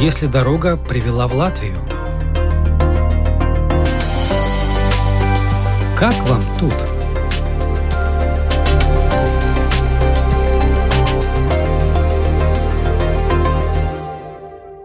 если дорога привела в Латвию? Как вам тут?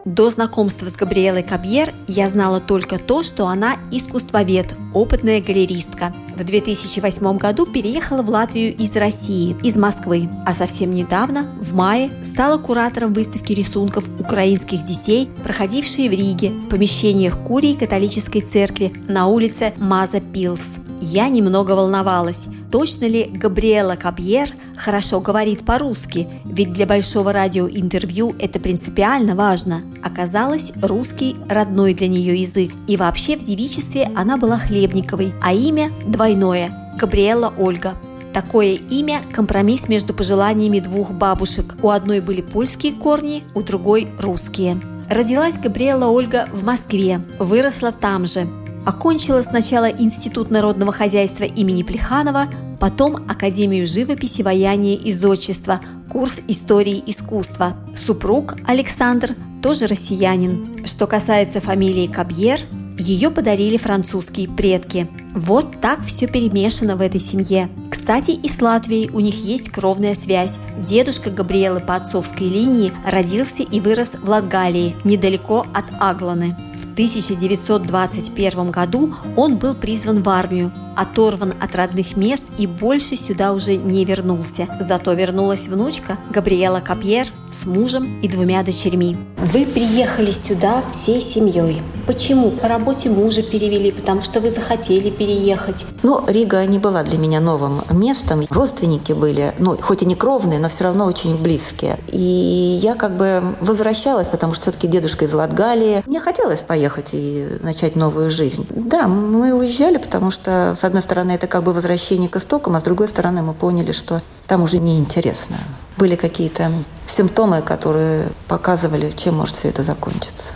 До знакомства с Габриэлой Кабьер я знала только то, что она искусствовед, опытная галеристка. В 2008 году переехала в Латвию из России, из Москвы, а совсем недавно, в мае, стала куратором выставки рисунков украинских детей, проходившей в Риге в помещениях Курии католической церкви на улице Маза Пилс. Я немного волновалась, точно ли Габриэла Кабьер хорошо говорит по-русски, ведь для большого радиоинтервью это принципиально важно. Оказалось, русский – родной для нее язык, и вообще в девичестве она была Хлебниковой, а имя двойное – Габриэла Ольга. Такое имя – компромисс между пожеланиями двух бабушек. У одной были польские корни, у другой – русские. Родилась Габриэла Ольга в Москве, выросла там же. Окончила сначала Институт народного хозяйства имени Плеханова, потом Академию живописи, ваяния и зодчества, курс истории искусства. Супруг Александр тоже россиянин. Что касается фамилии Кабьер, ее подарили французские предки. Вот так все перемешано в этой семье. Кстати, и с Латвией у них есть кровная связь. Дедушка Габриэлы по отцовской линии родился и вырос в Латгалии, недалеко от Агланы. 1921 году он был призван в армию, оторван от родных мест и больше сюда уже не вернулся. Зато вернулась внучка Габриэла Капьер с мужем и двумя дочерьми. Вы приехали сюда всей семьей. Почему? По работе мужа перевели, потому что вы захотели переехать. Ну, Рига не была для меня новым местом. Родственники были, ну, хоть и не кровные, но все равно очень близкие. И я как бы возвращалась, потому что все-таки дедушка из Латгалии. Мне хотелось поехать и начать новую жизнь. Да, мы уезжали, потому что, с одной стороны, это как бы возвращение к истокам, а с другой стороны, мы поняли, что там уже неинтересно. Были какие-то симптомы, которые показывали, чем может все это закончиться.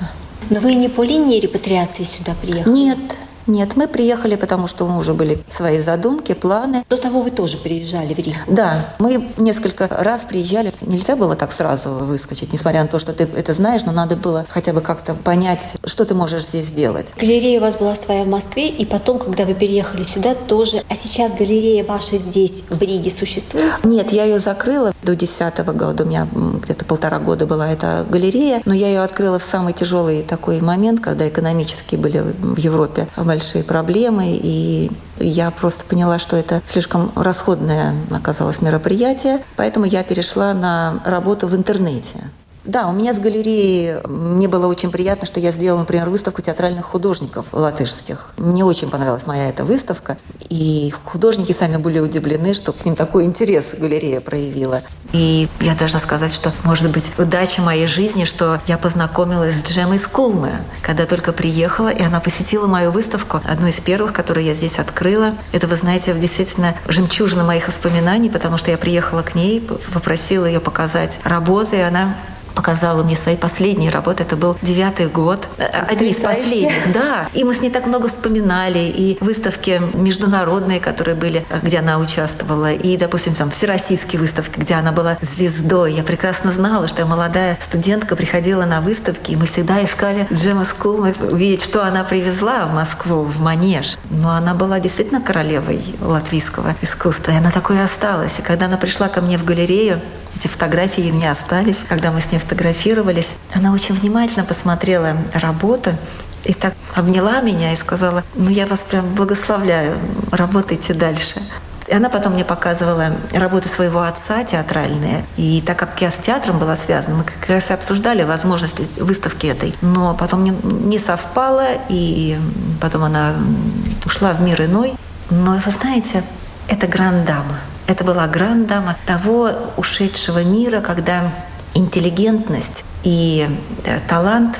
Но вы не по линии репатриации сюда приехали? Нет, нет, мы приехали, потому что у мужа были свои задумки, планы. До того вы тоже приезжали в Ригу? Да, мы несколько раз приезжали. Нельзя было так сразу выскочить, несмотря на то, что ты это знаешь, но надо было хотя бы как-то понять, что ты можешь здесь сделать. Галерея у вас была своя в Москве, и потом, когда вы переехали сюда, тоже. А сейчас галерея ваша здесь, в Риге, существует? Нет, я ее закрыла до 2010 года. У меня где-то полтора года была эта галерея, но я ее открыла в самый тяжелый такой момент, когда экономически были в Европе большие проблемы, и я просто поняла, что это слишком расходное оказалось мероприятие, поэтому я перешла на работу в интернете. Да, у меня с галереей, мне было очень приятно, что я сделала, например, выставку театральных художников латышских. Мне очень понравилась моя эта выставка. И художники сами были удивлены, что к ним такой интерес галерея проявила. И я должна сказать, что, может быть, удача моей жизни, что я познакомилась с Джемой Скулмы, когда только приехала, и она посетила мою выставку, одну из первых, которую я здесь открыла. Это, вы знаете, действительно жемчужина моих воспоминаний, потому что я приехала к ней, попросила ее показать работы, и она показала мне свои последние работы. Это был девятый год. Одни из последних, да. И мы с ней так много вспоминали. И выставки международные, которые были, где она участвовала. И, допустим, там всероссийские выставки, где она была звездой. Я прекрасно знала, что я молодая студентка приходила на выставки, и мы всегда искали Джемму Скулме, увидеть, что она привезла в Москву, в Манеж. Но она была действительно королевой латвийского искусства, и она такой и осталась. И когда она пришла ко мне в галерею, эти фотографии мне остались, когда мы с ней фотографировались. Она очень внимательно посмотрела работу и так обняла меня и сказала, ну я вас прям благословляю, работайте дальше. И она потом мне показывала работы своего отца театральные. И так как я с театром была связана, мы как раз и обсуждали возможности выставки этой. Но потом не, не совпало, и потом она ушла в мир иной. Но вы знаете, это грандама. Это была грандама того ушедшего мира, когда интеллигентность и э, талант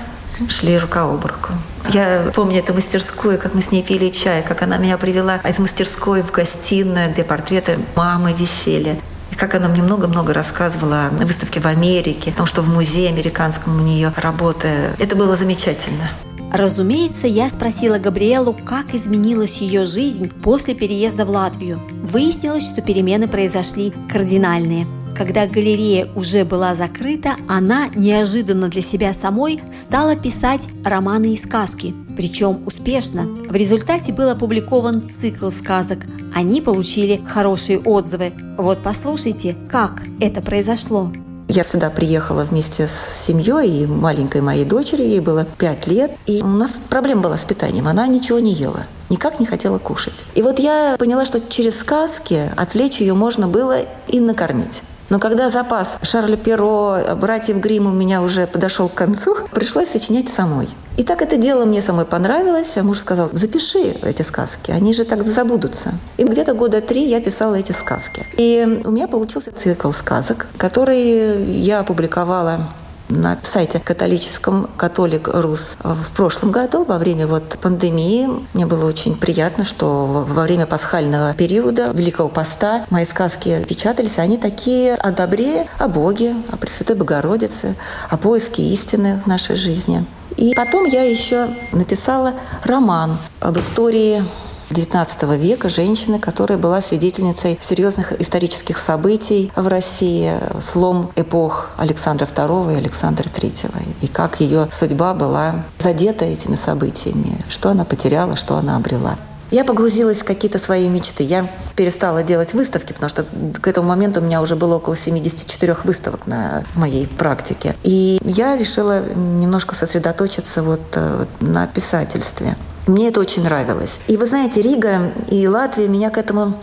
шли рука об руку. Я помню эту мастерскую, как мы с ней пили чай, как она меня привела из мастерской в гостиную, где портреты мамы висели. И как она мне много-много рассказывала о выставке в Америке, о том, что в музее американском у нее работы. Это было замечательно. Разумеется, я спросила Габриэлу, как изменилась ее жизнь после переезда в Латвию. Выяснилось, что перемены произошли кардинальные. Когда галерея уже была закрыта, она неожиданно для себя самой стала писать романы и сказки, причем успешно. В результате был опубликован цикл сказок. Они получили хорошие отзывы. Вот послушайте, как это произошло. Я сюда приехала вместе с семьей и маленькой моей дочерью, ей было пять лет. И у нас проблема была с питанием, она ничего не ела никак не хотела кушать. И вот я поняла, что через сказки отвлечь ее можно было и накормить. Но когда запас Шарля Перо, братьев Грим у меня уже подошел к концу, пришлось сочинять самой. И так это дело мне самой понравилось, а муж сказал, запиши эти сказки, они же так забудутся. И где-то года три я писала эти сказки. И у меня получился цикл сказок, который я опубликовала на сайте католическом «Католик Рус» в прошлом году, во время вот пандемии. Мне было очень приятно, что во время пасхального периода Великого Поста мои сказки печатались. Они такие о добре, о Боге, о Пресвятой Богородице, о поиске истины в нашей жизни. И потом я еще написала роман об истории XIX века женщины, которая была свидетельницей серьезных исторических событий в России, слом эпох Александра II и Александра III, и как ее судьба была задета этими событиями, что она потеряла, что она обрела. Я погрузилась в какие-то свои мечты. Я перестала делать выставки, потому что к этому моменту у меня уже было около 74 выставок на моей практике. И я решила немножко сосредоточиться вот э, на писательстве. Мне это очень нравилось. И вы знаете, Рига и Латвия меня к этому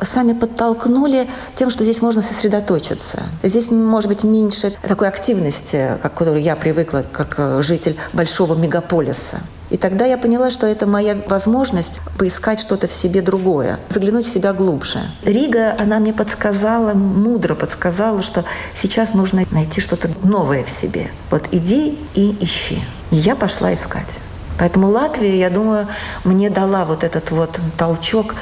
сами подтолкнули тем, что здесь можно сосредоточиться. Здесь, может быть, меньше такой активности, к которой я привыкла, как житель большого мегаполиса. И тогда я поняла, что это моя возможность поискать что-то в себе другое, заглянуть в себя глубже. Рига, она мне подсказала, мудро подсказала, что сейчас нужно найти что-то новое в себе. Вот иди и ищи. И я пошла искать. Поэтому Латвия, я думаю, мне дала вот этот вот толчок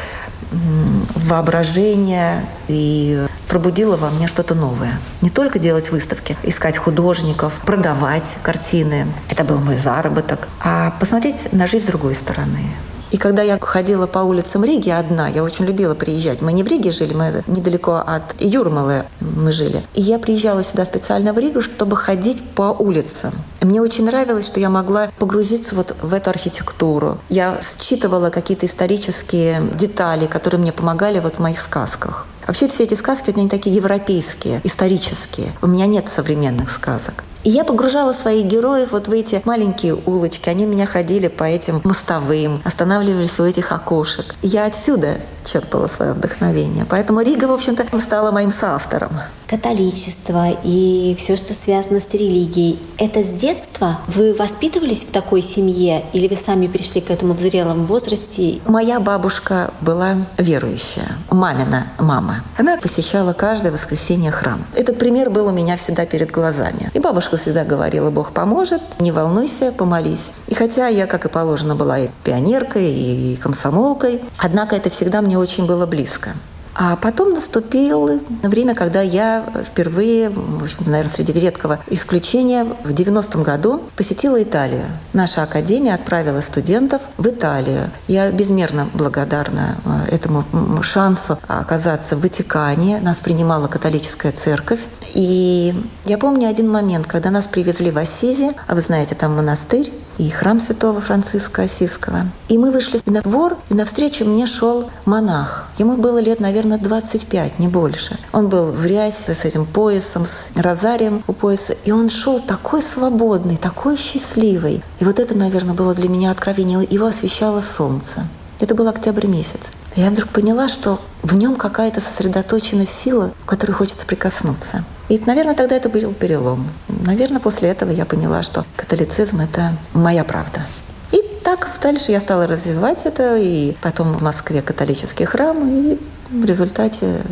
воображения и пробудила во мне что-то новое. Не только делать выставки, искать художников, продавать картины. Это был мой заработок. А посмотреть на жизнь с другой стороны. И когда я ходила по улицам Риги одна, я очень любила приезжать. Мы не в Риге жили, мы недалеко от Юрмалы мы жили. И я приезжала сюда специально в Ригу, чтобы ходить по улицам. И мне очень нравилось, что я могла погрузиться вот в эту архитектуру. Я считывала какие-то исторические детали, которые мне помогали вот в моих сказках. Вообще все эти сказки, они такие европейские, исторические. У меня нет современных сказок. И я погружала своих героев вот в эти маленькие улочки. Они меня ходили по этим мостовым, останавливались у этих окошек. И я отсюда черпала свое вдохновение. Поэтому Рига, в общем-то, стала моим соавтором. Католичество и все, что связано с религией, это с детства? Вы воспитывались в такой семье или вы сами пришли к этому в зрелом возрасте? Моя бабушка была верующая, мамина мама. Она посещала каждое воскресенье храм. Этот пример был у меня всегда перед глазами. И бабушка всегда говорила, Бог поможет, не волнуйся, помолись. И хотя я, как и положено, была и пионеркой, и комсомолкой, однако это всегда мне мне очень было близко. А потом наступило время, когда я впервые, в общем наверное, среди редкого исключения, в 90-м году посетила Италию. Наша академия отправила студентов в Италию. Я безмерно благодарна э, этому шансу оказаться в Ватикане. Нас принимала католическая церковь. И я помню один момент, когда нас привезли в Ассизи, а вы знаете, там монастырь, и храм святого Франциска Осиского. И мы вышли на двор, и навстречу мне шел монах. Ему было лет, наверное, 25, не больше. Он был в рясе с этим поясом, с розарием у пояса, и он шел такой свободный, такой счастливый. И вот это, наверное, было для меня откровение. Его освещало солнце. Это был октябрь месяц. Я вдруг поняла, что в нем какая-то сосредоточенная сила, к которой хочется прикоснуться. И, наверное, тогда это был перелом. Наверное, после этого я поняла, что католицизм – это моя правда. И так дальше я стала развивать это, и потом в Москве католический храм, и в результате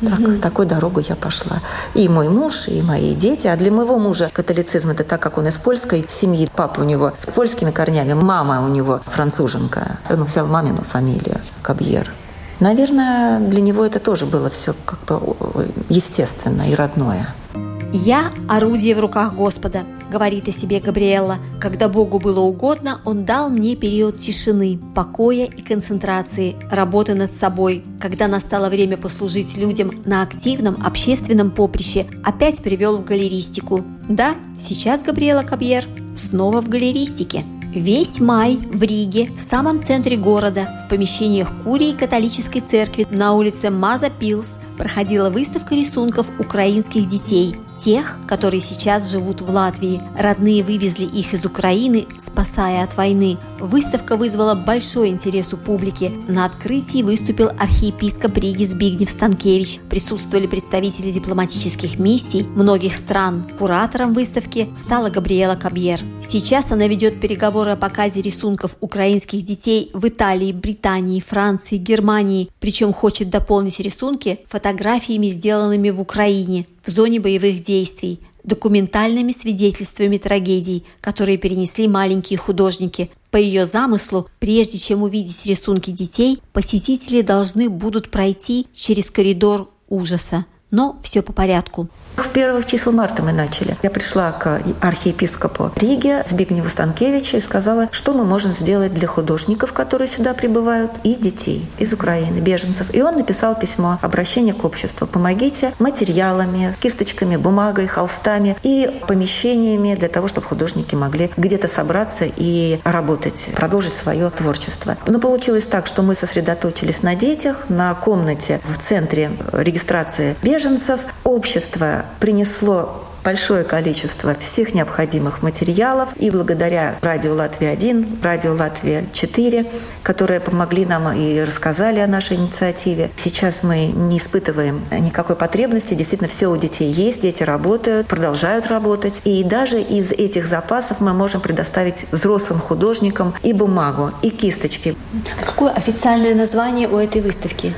так, угу. такой дорогу я пошла. И мой муж, и мои дети. А для моего мужа католицизм это так, как он из польской семьи. Папа у него с польскими корнями, мама у него француженка. Он взял мамину фамилию Кабьер. Наверное, для него это тоже было все как бы естественно и родное. «Я – орудие в руках Господа», говорит о себе Габриэлла. Когда Богу было угодно, Он дал мне период тишины, покоя и концентрации, работы над собой. Когда настало время послужить людям на активном общественном поприще, опять привел в галеристику. Да, сейчас Габриэла Кабьер снова в галеристике. Весь май в Риге, в самом центре города, в помещениях Курии католической церкви на улице Маза Пилс проходила выставка рисунков украинских детей тех, которые сейчас живут в Латвии. Родные вывезли их из Украины, спасая от войны. Выставка вызвала большой интерес у публики. На открытии выступил архиепископ Риги Збигнев Станкевич. Присутствовали представители дипломатических миссий многих стран. Куратором выставки стала Габриэла Кабьер. Сейчас она ведет переговоры о показе рисунков украинских детей в Италии, Британии, Франции, Германии. Причем хочет дополнить рисунки фотографиями, сделанными в Украине в зоне боевых действий, документальными свидетельствами трагедий, которые перенесли маленькие художники. По ее замыслу, прежде чем увидеть рисунки детей, посетители должны будут пройти через коридор ужаса. Но все по порядку. В первых числа марта мы начали. Я пришла к архиепископу Риге Збигневу Станкевичу и сказала, что мы можем сделать для художников, которые сюда прибывают, и детей из Украины, беженцев. И он написал письмо, обращение к обществу. Помогите материалами, кисточками, бумагой, холстами и помещениями для того, чтобы художники могли где-то собраться и работать, продолжить свое творчество. Но получилось так, что мы сосредоточились на детях, на комнате в центре регистрации беженцев. Общество принесло большое количество всех необходимых материалов. И благодаря Радио Латвия-1, Радио Латвия-4, которые помогли нам и рассказали о нашей инициативе, сейчас мы не испытываем никакой потребности. Действительно, все у детей есть, дети работают, продолжают работать. И даже из этих запасов мы можем предоставить взрослым художникам и бумагу, и кисточки. Какое официальное название у этой выставки?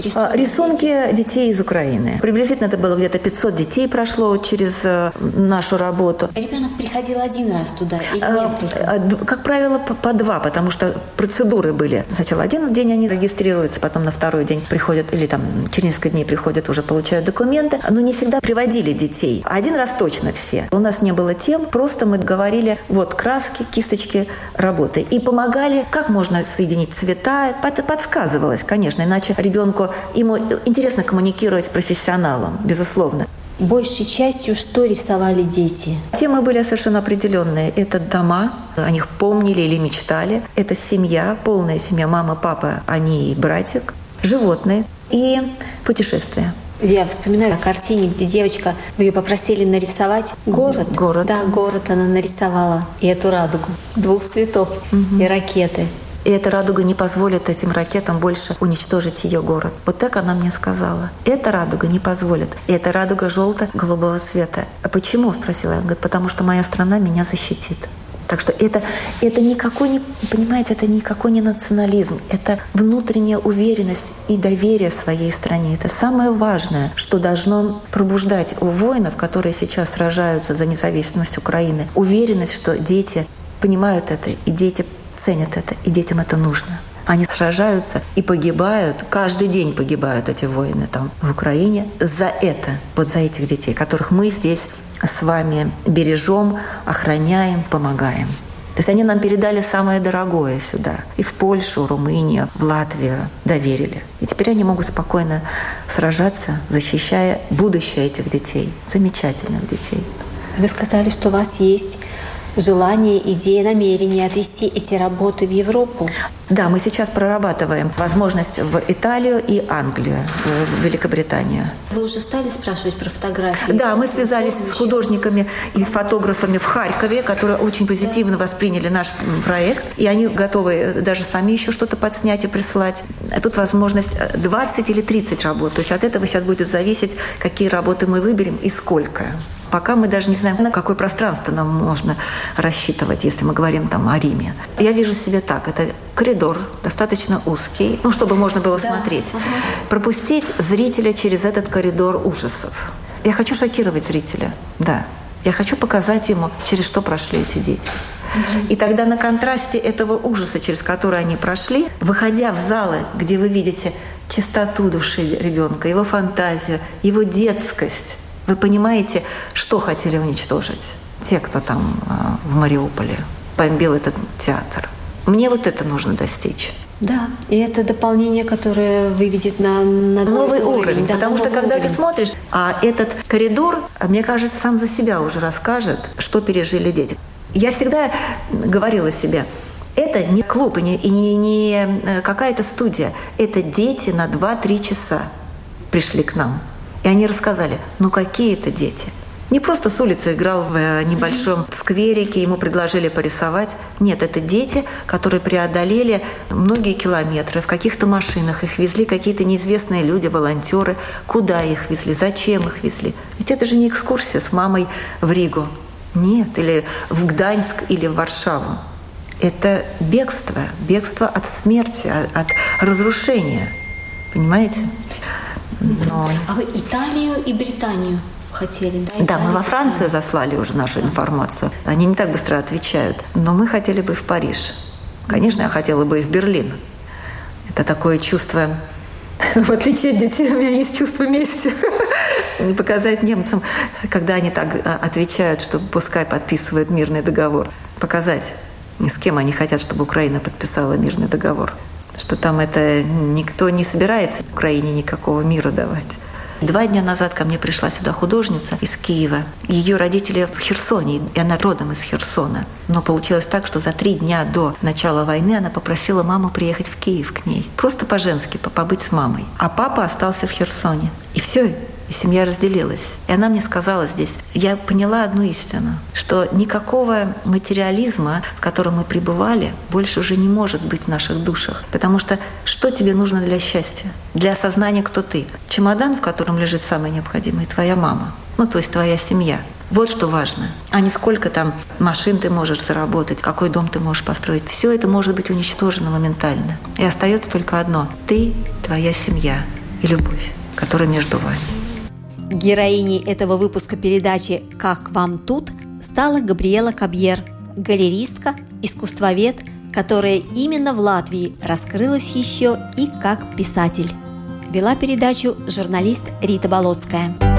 Рисунки, Рисунки детей из Украины. Приблизительно это было где-то 500 детей прошло через э, нашу работу. Ребенок приходил один раз туда или э, несколько? Э, как правило, по два, потому что процедуры были. Сначала один день они регистрируются, потом на второй день приходят, или там через несколько дней приходят, уже получают документы. Но не всегда приводили детей. Один раз точно все. У нас не было тем, просто мы говорили, вот краски, кисточки, работы. И помогали, как можно соединить цвета. Подсказывалось, конечно, иначе ребенку поскольку ему интересно коммуникировать с профессионалом, безусловно. Большей частью что рисовали дети? Темы были совершенно определенные. Это дома, о них помнили или мечтали. Это семья, полная семья, мама, папа, они и братик. Животные и путешествия. Я вспоминаю о картине, где девочка, вы ее попросили нарисовать город. Город. Да, город она нарисовала. И эту радугу двух цветов угу. и ракеты. И эта радуга не позволит этим ракетам больше уничтожить ее город. Вот так она мне сказала. Эта радуга не позволит. И эта радуга желто-голубого цвета. А почему? спросила я. Говорит, потому что моя страна меня защитит. Так что это, это никакой не, понимаете, это никакой не национализм, это внутренняя уверенность и доверие своей стране. Это самое важное, что должно пробуждать у воинов, которые сейчас сражаются за независимость Украины, уверенность, что дети понимают это, и дети ценят это, и детям это нужно. Они сражаются и погибают, каждый день погибают эти воины там в Украине за это, вот за этих детей, которых мы здесь с вами бережем, охраняем, помогаем. То есть они нам передали самое дорогое сюда. И в Польшу, Румынию, в Латвию доверили. И теперь они могут спокойно сражаться, защищая будущее этих детей, замечательных детей. Вы сказали, что у вас есть желание, идея, намерение отвести эти работы в Европу? Да, мы сейчас прорабатываем возможность в Италию и Англию, в Великобританию. Вы уже стали спрашивать про фотографии? Да, мы связались с художниками и фотографами в Харькове, которые очень позитивно да. восприняли наш проект, и они готовы даже сами еще что-то подснять и прислать. Тут возможность 20 или 30 работ. То есть от этого сейчас будет зависеть, какие работы мы выберем и сколько. Пока мы даже не знаем, на какое пространство нам можно рассчитывать, если мы говорим там о Риме. Я вижу себе так. Это коридор, достаточно узкий, ну, чтобы можно было да. смотреть. Угу. Пропустить зрителя через этот коридор ужасов. Я хочу шокировать зрителя, да. Я хочу показать ему, через что прошли эти дети. И тогда на контрасте этого ужаса, через который они прошли, выходя в залы, где вы видите чистоту души ребенка, его фантазию, его детскость, вы понимаете, что хотели уничтожить. те, кто там а, в Мариуполе бомбил этот театр. Мне вот это нужно достичь. Да, и это дополнение, которое выведет на, на новый уровень. уровень да, потому что когда уровень. ты смотришь, а этот коридор, мне кажется, сам за себя уже расскажет, что пережили дети. Я всегда говорила себе, это не клуб и не, и не, не э, какая-то студия. Это дети на 2-3 часа пришли к нам. И они рассказали, ну какие это дети – не просто с улицы играл в э, небольшом скверике, ему предложили порисовать. Нет, это дети, которые преодолели многие километры в каких-то машинах. Их везли какие-то неизвестные люди, волонтеры. Куда их везли, зачем их везли? Ведь это же не экскурсия с мамой в Ригу. Нет, или в Гданьск, или в Варшаву. Это бегство, бегство от смерти, от разрушения. Понимаете? Но... А вы Италию и Британию хотели, да? Да, мы во Францию заслали уже нашу информацию. Они не так быстро отвечают. Но мы хотели бы в Париж. Конечно, я хотела бы и в Берлин. Это такое чувство в отличие от детей, у меня есть чувство мести. Показать немцам, когда они так а, отвечают, что пускай подписывают мирный договор. Показать, с кем они хотят, чтобы Украина подписала мирный договор. Что там это никто не собирается Украине никакого мира давать. Два дня назад ко мне пришла сюда художница из Киева. Ее родители в Херсоне, и она родом из Херсона. Но получилось так, что за три дня до начала войны она попросила маму приехать в Киев к ней. Просто по-женски, побыть с мамой. А папа остался в Херсоне. И все, и семья разделилась. И она мне сказала здесь, я поняла одну истину, что никакого материализма, в котором мы пребывали, больше уже не может быть в наших душах. Потому что что тебе нужно для счастья? Для осознания, кто ты. Чемодан, в котором лежит самое необходимое, твоя мама. Ну, то есть твоя семья. Вот что важно. А не сколько там машин ты можешь заработать, какой дом ты можешь построить. Все это может быть уничтожено моментально. И остается только одно. Ты, твоя семья и любовь, которая между вами. Героиней этого выпуска передачи «Как вам тут» стала Габриэла Кабьер, галеристка, искусствовед, которая именно в Латвии раскрылась еще и как писатель. Вела передачу журналист Рита Болотская.